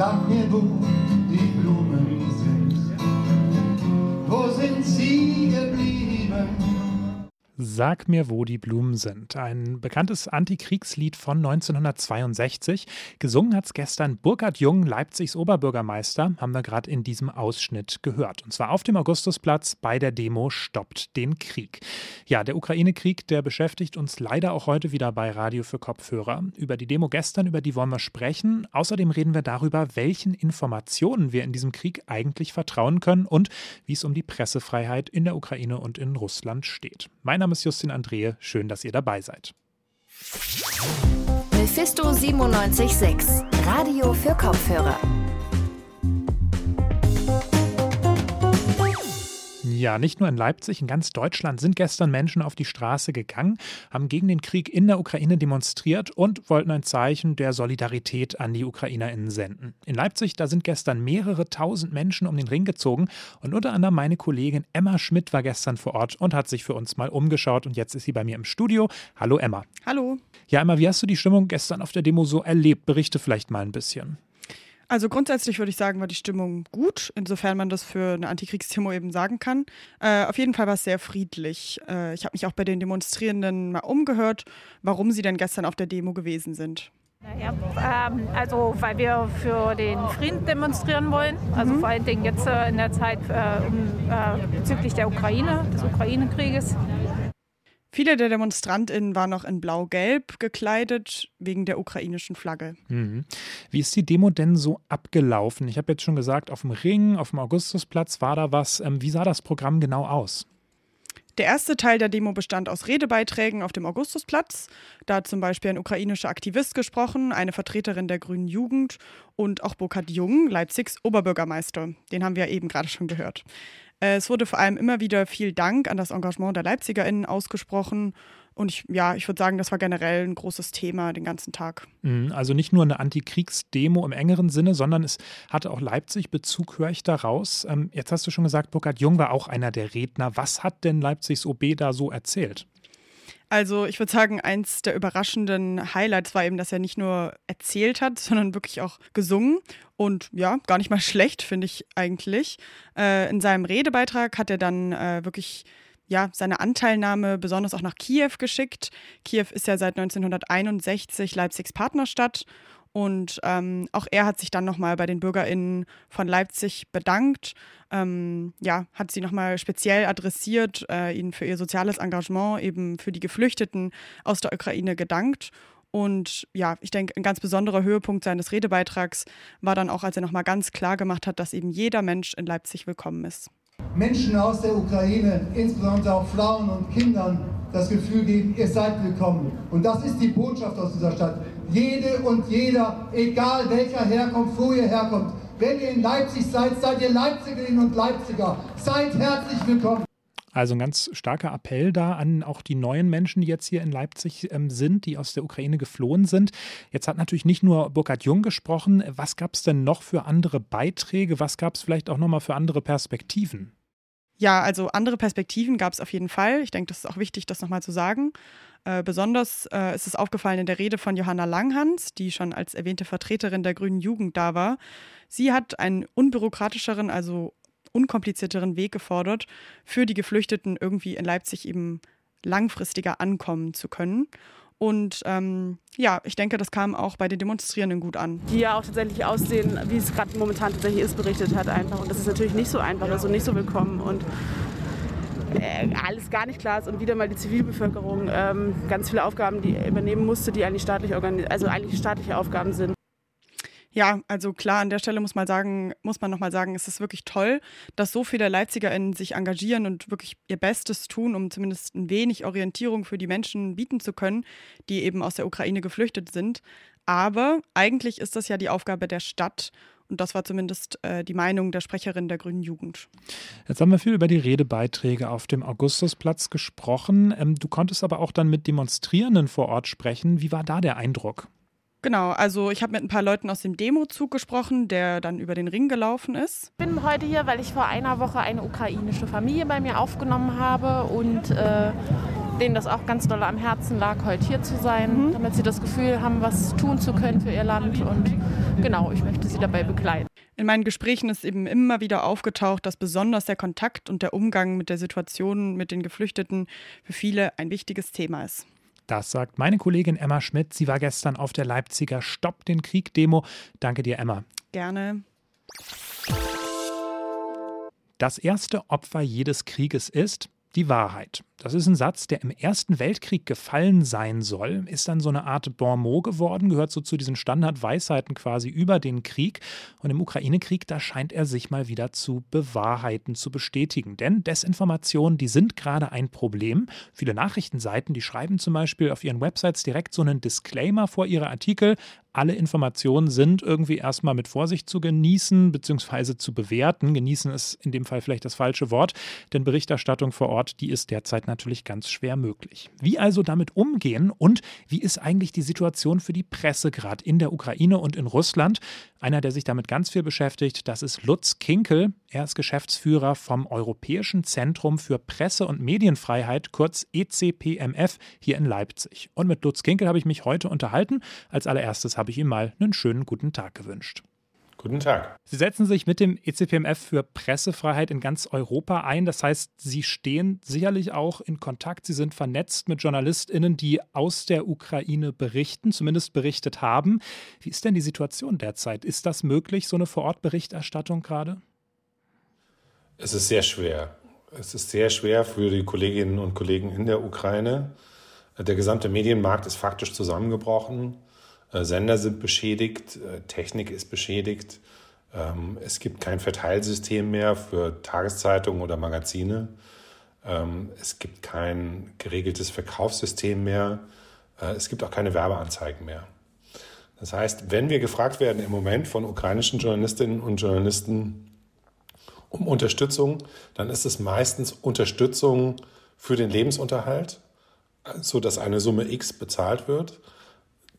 Sag mir, wo Sag mir, wo die Blumen sind. Ein bekanntes Antikriegslied von 1962. Gesungen hat es gestern Burkhard Jung, Leipzigs Oberbürgermeister, haben wir gerade in diesem Ausschnitt gehört. Und zwar auf dem Augustusplatz bei der Demo Stoppt den Krieg. Ja, der Ukraine-Krieg, der beschäftigt uns leider auch heute wieder bei Radio für Kopfhörer. Über die Demo gestern, über die wollen wir sprechen. Außerdem reden wir darüber, welchen Informationen wir in diesem Krieg eigentlich vertrauen können und wie es um die Pressefreiheit in der Ukraine und in Russland steht. Mein Name Name ist Justin Andrehe. Schön, dass ihr dabei seid. Mephisto 976, Radio für Kopfhörer. Ja, nicht nur in Leipzig, in ganz Deutschland sind gestern Menschen auf die Straße gegangen, haben gegen den Krieg in der Ukraine demonstriert und wollten ein Zeichen der Solidarität an die UkrainerInnen senden. In Leipzig, da sind gestern mehrere tausend Menschen um den Ring gezogen und unter anderem meine Kollegin Emma Schmidt war gestern vor Ort und hat sich für uns mal umgeschaut und jetzt ist sie bei mir im Studio. Hallo Emma. Hallo. Ja, Emma, wie hast du die Stimmung gestern auf der Demo so erlebt? Berichte vielleicht mal ein bisschen. Also grundsätzlich würde ich sagen, war die Stimmung gut, insofern man das für eine Antikriegstimo eben sagen kann. Äh, auf jeden Fall war es sehr friedlich. Äh, ich habe mich auch bei den Demonstrierenden mal umgehört, warum sie denn gestern auf der Demo gewesen sind. Naja, ähm, also weil wir für den Frieden demonstrieren wollen, also mhm. vor allen Dingen jetzt äh, in der Zeit äh, um, äh, bezüglich der Ukraine, des Ukraine-Krieges. Viele der DemonstrantInnen waren noch in blau-gelb gekleidet, wegen der ukrainischen Flagge. Mhm. Wie ist die Demo denn so abgelaufen? Ich habe jetzt schon gesagt, auf dem Ring, auf dem Augustusplatz war da was. Ähm, wie sah das Programm genau aus? Der erste Teil der Demo bestand aus Redebeiträgen auf dem Augustusplatz. Da hat zum Beispiel ein ukrainischer Aktivist gesprochen, eine Vertreterin der Grünen Jugend und auch Burkhard Jung, Leipzigs Oberbürgermeister. Den haben wir eben gerade schon gehört. Äh, es wurde vor allem immer wieder viel Dank an das Engagement der LeipzigerInnen ausgesprochen. Und ich, ja, ich würde sagen, das war generell ein großes Thema den ganzen Tag. Mhm, also nicht nur eine Antikriegsdemo im engeren Sinne, sondern es hatte auch Leipzig Bezug, höre ich daraus. Ähm, jetzt hast du schon gesagt, Burkhard Jung war auch einer der Redner. Was hat denn Leipzigs OB da so erzählt? Also ich würde sagen, eins der überraschenden Highlights war eben, dass er nicht nur erzählt hat, sondern wirklich auch gesungen. Und ja, gar nicht mal schlecht, finde ich eigentlich. Äh, in seinem Redebeitrag hat er dann äh, wirklich ja, seine Anteilnahme besonders auch nach Kiew geschickt. Kiew ist ja seit 1961 Leipzigs Partnerstadt und ähm, auch er hat sich dann nochmal bei den BürgerInnen von Leipzig bedankt. Ähm, ja, hat sie nochmal speziell adressiert, äh, ihnen für ihr soziales Engagement, eben für die Geflüchteten aus der Ukraine gedankt. Und ja, ich denke, ein ganz besonderer Höhepunkt seines Redebeitrags war dann auch, als er nochmal ganz klar gemacht hat, dass eben jeder Mensch in Leipzig willkommen ist. Menschen aus der Ukraine, insbesondere auch Frauen und Kindern, das Gefühl geben, ihr seid willkommen. Und das ist die Botschaft aus dieser Stadt. Jede und jeder, egal welcher herkommt, wo ihr herkommt, wenn ihr in Leipzig seid, seid ihr Leipzigerinnen und Leipziger. Seid herzlich willkommen. Also ein ganz starker Appell da an auch die neuen Menschen, die jetzt hier in Leipzig ähm, sind, die aus der Ukraine geflohen sind. Jetzt hat natürlich nicht nur Burkhard Jung gesprochen. Was gab es denn noch für andere Beiträge? Was gab es vielleicht auch nochmal für andere Perspektiven? Ja, also andere Perspektiven gab es auf jeden Fall. Ich denke, das ist auch wichtig, das nochmal zu sagen. Äh, besonders äh, ist es aufgefallen in der Rede von Johanna Langhans, die schon als erwähnte Vertreterin der Grünen Jugend da war. Sie hat einen unbürokratischeren, also unkomplizierteren Weg gefordert, für die Geflüchteten irgendwie in Leipzig eben langfristiger ankommen zu können. Und ähm, ja, ich denke, das kam auch bei den Demonstrierenden gut an. Die ja auch tatsächlich aussehen, wie es gerade momentan tatsächlich ist, berichtet hat einfach. Und das ist natürlich nicht so einfach, also nicht so willkommen. Und äh, alles gar nicht klar ist und wieder mal die Zivilbevölkerung ähm, ganz viele Aufgaben die übernehmen musste, die eigentlich staatlich also eigentlich staatliche Aufgaben sind. Ja, also klar, an der Stelle muss man sagen, muss man nochmal sagen, es ist wirklich toll, dass so viele LeipzigerInnen sich engagieren und wirklich ihr Bestes tun, um zumindest ein wenig Orientierung für die Menschen bieten zu können, die eben aus der Ukraine geflüchtet sind. Aber eigentlich ist das ja die Aufgabe der Stadt und das war zumindest äh, die Meinung der Sprecherin der Grünen Jugend. Jetzt haben wir viel über die Redebeiträge auf dem Augustusplatz gesprochen. Ähm, du konntest aber auch dann mit Demonstrierenden vor Ort sprechen. Wie war da der Eindruck? Genau, also ich habe mit ein paar Leuten aus dem Demozug gesprochen, der dann über den Ring gelaufen ist. Ich bin heute hier, weil ich vor einer Woche eine ukrainische Familie bei mir aufgenommen habe und äh, denen das auch ganz doll am Herzen lag, heute hier zu sein, mhm. damit sie das Gefühl haben, was tun zu können für ihr Land und genau, ich möchte sie dabei begleiten. In meinen Gesprächen ist eben immer wieder aufgetaucht, dass besonders der Kontakt und der Umgang mit der Situation mit den Geflüchteten für viele ein wichtiges Thema ist. Das sagt meine Kollegin Emma Schmidt. Sie war gestern auf der Leipziger Stopp den Krieg Demo. Danke dir, Emma. Gerne. Das erste Opfer jedes Krieges ist die Wahrheit. Das ist ein Satz, der im Ersten Weltkrieg gefallen sein soll, ist dann so eine Art Bon geworden, gehört so zu diesen Standardweisheiten quasi über den Krieg. Und im Ukraine-Krieg, da scheint er sich mal wieder zu bewahrheiten, zu bestätigen. Denn Desinformationen, die sind gerade ein Problem. Viele Nachrichtenseiten, die schreiben zum Beispiel auf ihren Websites direkt so einen Disclaimer vor ihre Artikel. Alle Informationen sind irgendwie erstmal mit Vorsicht zu genießen bzw. zu bewerten. Genießen ist in dem Fall vielleicht das falsche Wort, denn Berichterstattung vor Ort, die ist derzeit natürlich ganz schwer möglich. Wie also damit umgehen und wie ist eigentlich die Situation für die Presse gerade in der Ukraine und in Russland? Einer, der sich damit ganz viel beschäftigt, das ist Lutz Kinkel. Er ist Geschäftsführer vom Europäischen Zentrum für Presse- und Medienfreiheit, kurz ECPMF, hier in Leipzig. Und mit Lutz Kinkel habe ich mich heute unterhalten. Als allererstes habe ich ihm mal einen schönen guten Tag gewünscht. Guten Tag. Sie setzen sich mit dem ECPMF für Pressefreiheit in ganz Europa ein. Das heißt, Sie stehen sicherlich auch in Kontakt. Sie sind vernetzt mit JournalistInnen, die aus der Ukraine berichten, zumindest berichtet haben. Wie ist denn die Situation derzeit? Ist das möglich, so eine Vorortberichterstattung gerade? Es ist sehr schwer. Es ist sehr schwer für die Kolleginnen und Kollegen in der Ukraine. Der gesamte Medienmarkt ist faktisch zusammengebrochen. Äh, Sender sind beschädigt, äh, Technik ist beschädigt. Ähm, es gibt kein Verteilsystem mehr für Tageszeitungen oder Magazine. Ähm, es gibt kein geregeltes Verkaufssystem mehr. Äh, es gibt auch keine Werbeanzeigen mehr. Das heißt, wenn wir gefragt werden im Moment von ukrainischen Journalistinnen und Journalisten um Unterstützung, dann ist es meistens Unterstützung für den Lebensunterhalt, so dass eine Summe X bezahlt wird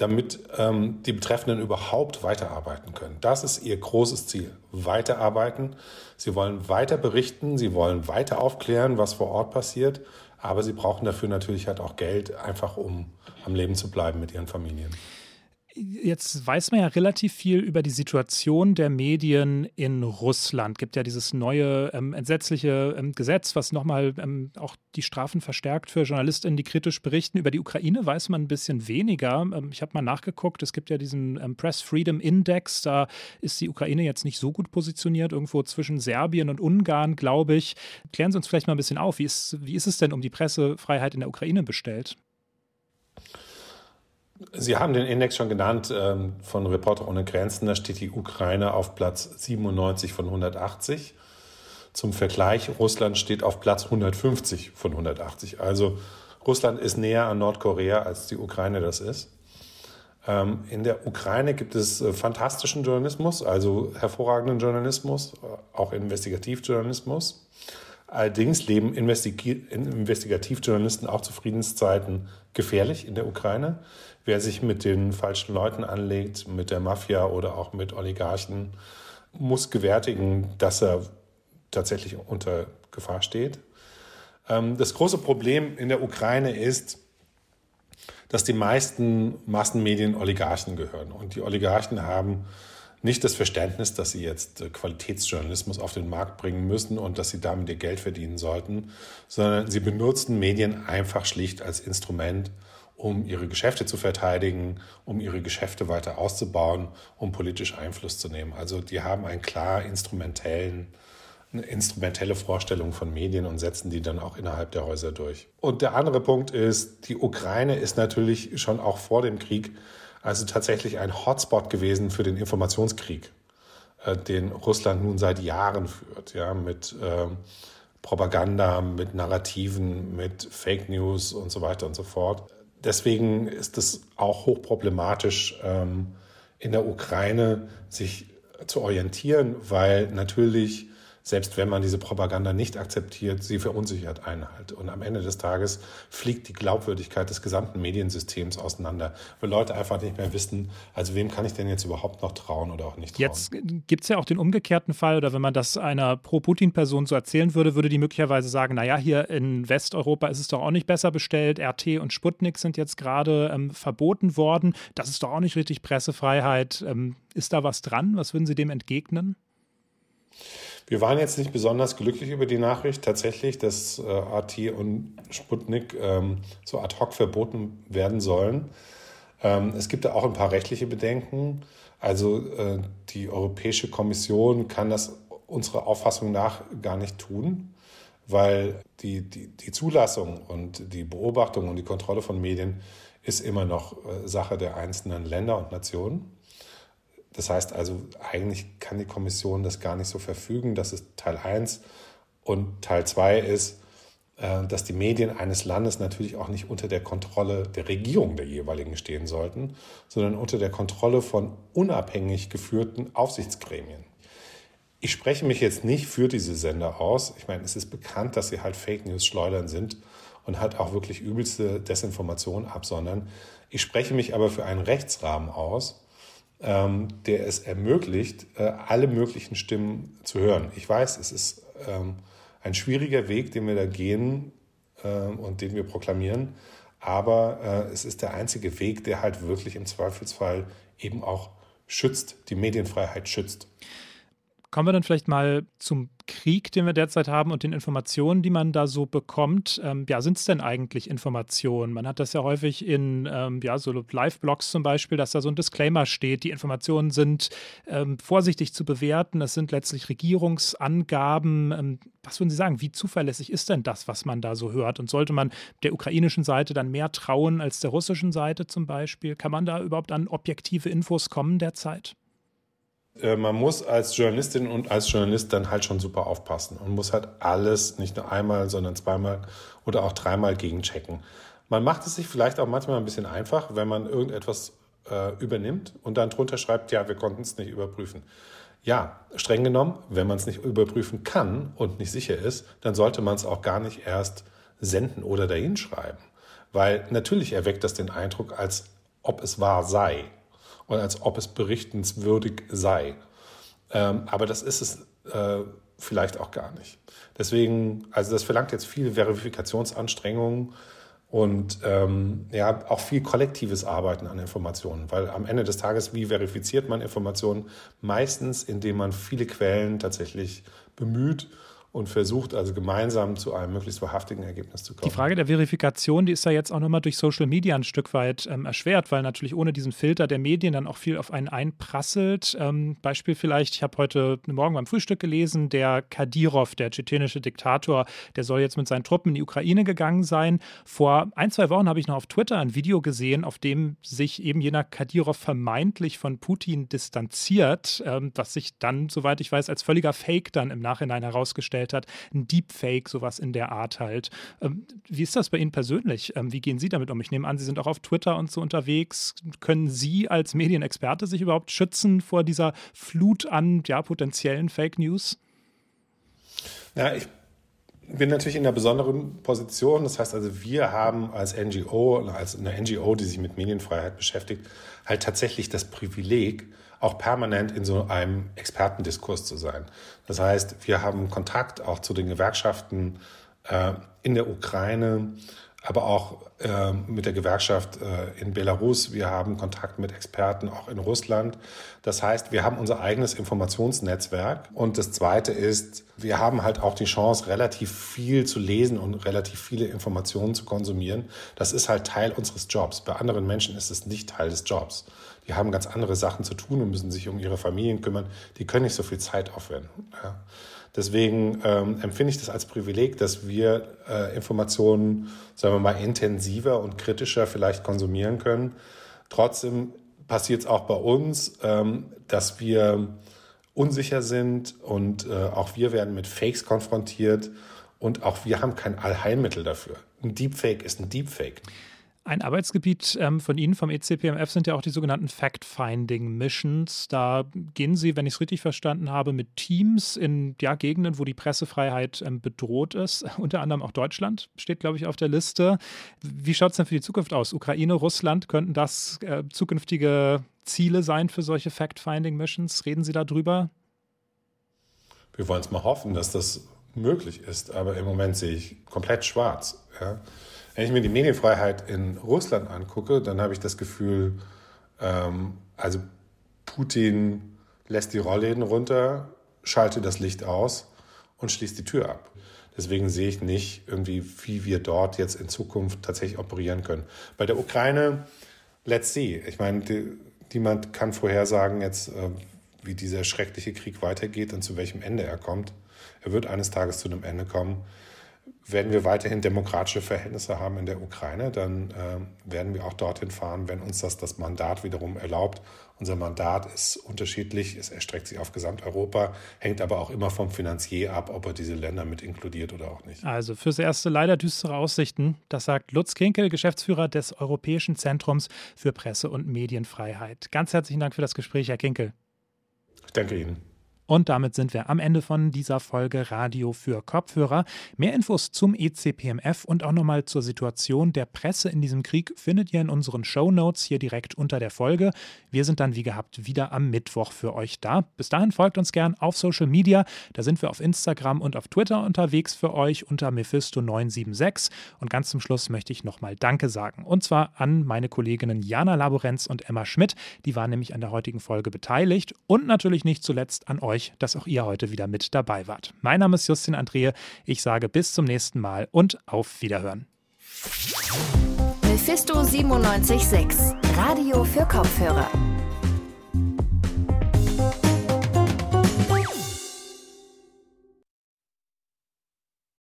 damit ähm, die Betreffenden überhaupt weiterarbeiten können. Das ist ihr großes Ziel. Weiterarbeiten. Sie wollen weiter berichten, sie wollen weiter aufklären, was vor Ort passiert, aber sie brauchen dafür natürlich halt auch Geld, einfach um am Leben zu bleiben mit ihren Familien. Jetzt weiß man ja relativ viel über die Situation der Medien in Russland. Es gibt ja dieses neue ähm, entsetzliche ähm, Gesetz, was nochmal ähm, auch die Strafen verstärkt für JournalistInnen, die kritisch berichten. Über die Ukraine weiß man ein bisschen weniger. Ähm, ich habe mal nachgeguckt, es gibt ja diesen ähm, Press Freedom Index. Da ist die Ukraine jetzt nicht so gut positioniert, irgendwo zwischen Serbien und Ungarn, glaube ich. Klären Sie uns vielleicht mal ein bisschen auf. Wie ist, wie ist es denn um die Pressefreiheit in der Ukraine bestellt? Sie haben den Index schon genannt ähm, von Reporter ohne Grenzen. Da steht die Ukraine auf Platz 97 von 180. Zum Vergleich, Russland steht auf Platz 150 von 180. Also Russland ist näher an Nordkorea, als die Ukraine das ist. Ähm, in der Ukraine gibt es äh, fantastischen Journalismus, also hervorragenden Journalismus, äh, auch Investigativjournalismus. Allerdings leben Investigativjournalisten auch zu Friedenszeiten gefährlich in der Ukraine. Wer sich mit den falschen Leuten anlegt, mit der Mafia oder auch mit Oligarchen, muss gewärtigen, dass er tatsächlich unter Gefahr steht. Ähm, das große Problem in der Ukraine ist, dass die meisten Massenmedien Oligarchen gehören. Und die Oligarchen haben nicht das Verständnis, dass sie jetzt äh, Qualitätsjournalismus auf den Markt bringen müssen und dass sie damit ihr Geld verdienen sollten, sondern sie benutzen Medien einfach schlicht als Instrument, um ihre Geschäfte zu verteidigen, um ihre Geschäfte weiter auszubauen, um politisch Einfluss zu nehmen. Also die haben einen klar instrumentellen eine instrumentelle Vorstellung von Medien und setzen die dann auch innerhalb der Häuser durch. Und der andere Punkt ist, die Ukraine ist natürlich schon auch vor dem Krieg also tatsächlich ein Hotspot gewesen für den Informationskrieg, äh, den Russland nun seit Jahren führt, ja, mit äh, Propaganda, mit Narrativen, mit Fake News und so weiter und so fort. Deswegen ist es auch hochproblematisch, ähm, in der Ukraine sich zu orientieren, weil natürlich selbst wenn man diese Propaganda nicht akzeptiert, sie verunsichert einen halt. Und am Ende des Tages fliegt die Glaubwürdigkeit des gesamten Mediensystems auseinander, weil Leute einfach nicht mehr wissen, also wem kann ich denn jetzt überhaupt noch trauen oder auch nicht trauen. Jetzt gibt es ja auch den umgekehrten Fall, oder wenn man das einer Pro-Putin-Person so erzählen würde, würde die möglicherweise sagen, naja, hier in Westeuropa ist es doch auch nicht besser bestellt, RT und Sputnik sind jetzt gerade ähm, verboten worden, das ist doch auch nicht richtig Pressefreiheit. Ähm, ist da was dran? Was würden Sie dem entgegnen? Wir waren jetzt nicht besonders glücklich über die Nachricht tatsächlich, dass äh, AT und Sputnik ähm, so ad hoc verboten werden sollen. Ähm, es gibt da auch ein paar rechtliche Bedenken. Also äh, die Europäische Kommission kann das unserer Auffassung nach gar nicht tun, weil die, die, die Zulassung und die Beobachtung und die Kontrolle von Medien ist immer noch äh, Sache der einzelnen Länder und Nationen. Das heißt also, eigentlich kann die Kommission das gar nicht so verfügen. Das ist Teil 1. Und Teil 2 ist, äh, dass die Medien eines Landes natürlich auch nicht unter der Kontrolle der Regierung der jeweiligen stehen sollten, sondern unter der Kontrolle von unabhängig geführten Aufsichtsgremien. Ich spreche mich jetzt nicht für diese Sender aus. Ich meine, es ist bekannt, dass sie halt Fake News schleudern sind und halt auch wirklich übelste Desinformation absondern. Ich spreche mich aber für einen Rechtsrahmen aus, ähm, der es ermöglicht, äh, alle möglichen Stimmen zu hören. Ich weiß, es ist ähm, ein schwieriger Weg, den wir da gehen äh, und den wir proklamieren, aber äh, es ist der einzige Weg, der halt wirklich im Zweifelsfall eben auch schützt, die Medienfreiheit schützt. Kommen wir dann vielleicht mal zum Krieg, den wir derzeit haben und den Informationen, die man da so bekommt. Ähm, ja, sind es denn eigentlich Informationen? Man hat das ja häufig in ähm, ja, so Live-Blogs zum Beispiel, dass da so ein Disclaimer steht. Die Informationen sind ähm, vorsichtig zu bewerten. Das sind letztlich Regierungsangaben. Ähm, was würden Sie sagen? Wie zuverlässig ist denn das, was man da so hört? Und sollte man der ukrainischen Seite dann mehr trauen als der russischen Seite zum Beispiel? Kann man da überhaupt an objektive Infos kommen derzeit? Äh, man muss als Journalistin und als Journalist dann halt schon super aufpassen und muss halt alles nicht nur einmal, sondern zweimal oder auch dreimal gegenchecken. Man macht es sich vielleicht auch manchmal ein bisschen einfach, wenn man irgendetwas äh, übernimmt und dann drunter schreibt, ja, wir konnten es nicht überprüfen. Ja, streng genommen, wenn man es nicht überprüfen kann und nicht sicher ist, dann sollte man es auch gar nicht erst senden oder dahin schreiben. Weil natürlich erweckt das den Eindruck, als ob es wahr sei und als ob es berichtenswürdig sei. Ähm, aber das ist es äh, vielleicht auch gar nicht. Deswegen, also das verlangt jetzt viele Verifikationsanstrengungen und ähm, ja, auch viel kollektives Arbeiten an Informationen, weil am Ende des Tages, wie verifiziert man Informationen? Meistens, indem man viele Quellen tatsächlich bemüht und versucht also gemeinsam zu einem möglichst wahrhaftigen Ergebnis zu kommen. Die Frage der Verifikation, die ist ja jetzt auch nochmal durch Social Media ein Stück weit ähm, erschwert, weil natürlich ohne diesen Filter der Medien dann auch viel auf einen einprasselt. Ähm, Beispiel vielleicht, ich habe heute Morgen beim Frühstück gelesen, der Kadyrov, der tschetschenische Diktator, der soll jetzt mit seinen Truppen in die Ukraine gegangen sein. Vor ein, zwei Wochen habe ich noch auf Twitter ein Video gesehen, auf dem sich eben jener Kadyrov vermeintlich von Putin distanziert, ähm, was sich dann, soweit ich weiß, als völliger Fake dann im Nachhinein herausgestellt gestellt hat. Ein Deepfake, sowas in der Art halt. Ähm, wie ist das bei Ihnen persönlich? Ähm, wie gehen Sie damit um? Ich nehme an, Sie sind auch auf Twitter und so unterwegs. Können Sie als Medienexperte sich überhaupt schützen vor dieser Flut an ja, potenziellen Fake News? Ja, ich bin natürlich in einer besonderen Position. Das heißt also, wir haben als NGO, als eine NGO, die sich mit Medienfreiheit beschäftigt, halt tatsächlich das Privileg, auch permanent in so einem Expertendiskurs zu sein. Das heißt, wir haben Kontakt auch zu den Gewerkschaften äh, in der Ukraine, aber auch äh, mit der Gewerkschaft äh, in Belarus. Wir haben Kontakt mit Experten auch in Russland. Das heißt, wir haben unser eigenes Informationsnetzwerk. Und das Zweite ist, wir haben halt auch die Chance, relativ viel zu lesen und relativ viele Informationen zu konsumieren. Das ist halt Teil unseres Jobs. Bei anderen Menschen ist es nicht Teil des Jobs die haben ganz andere Sachen zu tun und müssen sich um ihre Familien kümmern. Die können nicht so viel Zeit aufwenden. Ja. Deswegen ähm, empfinde ich das als Privileg, dass wir äh, Informationen, sagen wir mal, intensiver und kritischer vielleicht konsumieren können. Trotzdem passiert es auch bei uns, ähm, dass wir unsicher sind und äh, auch wir werden mit Fakes konfrontiert und auch wir haben kein Allheilmittel dafür. Ein Deepfake ist ein Deepfake. Ein Arbeitsgebiet ähm, von Ihnen vom ECPMF sind ja auch die sogenannten Fact-Finding-Missions. Da gehen Sie, wenn ich es richtig verstanden habe, mit Teams in ja, Gegenden, wo die Pressefreiheit ähm, bedroht ist. Unter anderem auch Deutschland steht, glaube ich, auf der Liste. Wie schaut es denn für die Zukunft aus? Ukraine, Russland, könnten das äh, zukünftige Ziele sein für solche Fact-Finding-Missions? Reden Sie darüber? Wir wollen es mal hoffen, dass das möglich ist, aber im Moment sehe ich komplett schwarz. Ja. Wenn ich mir die Medienfreiheit in Russland angucke, dann habe ich das Gefühl, ähm, also Putin lässt die Rollläden runter, schaltet das Licht aus und schließt die Tür ab. Deswegen sehe ich nicht irgendwie, wie wir dort jetzt in Zukunft tatsächlich operieren können. Bei der Ukraine, let's see. Ich meine, die, niemand kann vorhersagen jetzt, äh, wie dieser schreckliche Krieg weitergeht und zu welchem Ende er kommt. Er wird eines Tages zu einem Ende kommen. Werden wir weiterhin demokratische Verhältnisse haben in der Ukraine, dann äh, werden wir auch dorthin fahren, wenn uns das das Mandat wiederum erlaubt. Unser Mandat ist unterschiedlich, es erstreckt sich auf Gesamteuropa, hängt aber auch immer vom Finanzier ab, ob er diese Länder mit inkludiert oder auch nicht. Also fürs Erste leider düstere Aussichten. Das sagt Lutz Kinkel, Geschäftsführer des Europäischen Zentrums für Presse- und Medienfreiheit. Ganz herzlichen Dank für das Gespräch, Herr Kinkel. Ich danke Ihnen. Und damit sind wir am Ende von dieser Folge Radio für Kopfhörer. Mehr Infos zum ECPMF und auch nochmal zur Situation der Presse in diesem Krieg findet ihr in unseren Show Notes hier direkt unter der Folge. Wir sind dann wie gehabt wieder am Mittwoch für euch da. Bis dahin folgt uns gern auf Social Media. Da sind wir auf Instagram und auf Twitter unterwegs für euch unter Mephisto976. Und ganz zum Schluss möchte ich nochmal Danke sagen. Und zwar an meine Kolleginnen Jana Laborenz und Emma Schmidt. Die waren nämlich an der heutigen Folge beteiligt. Und natürlich nicht zuletzt an euch euch, dass auch ihr heute wieder mit dabei wart. Mein Name ist Justin Andrehe. Ich sage bis zum nächsten Mal und auf Wiederhören. Mephisto 976, Radio für Kopfhörer.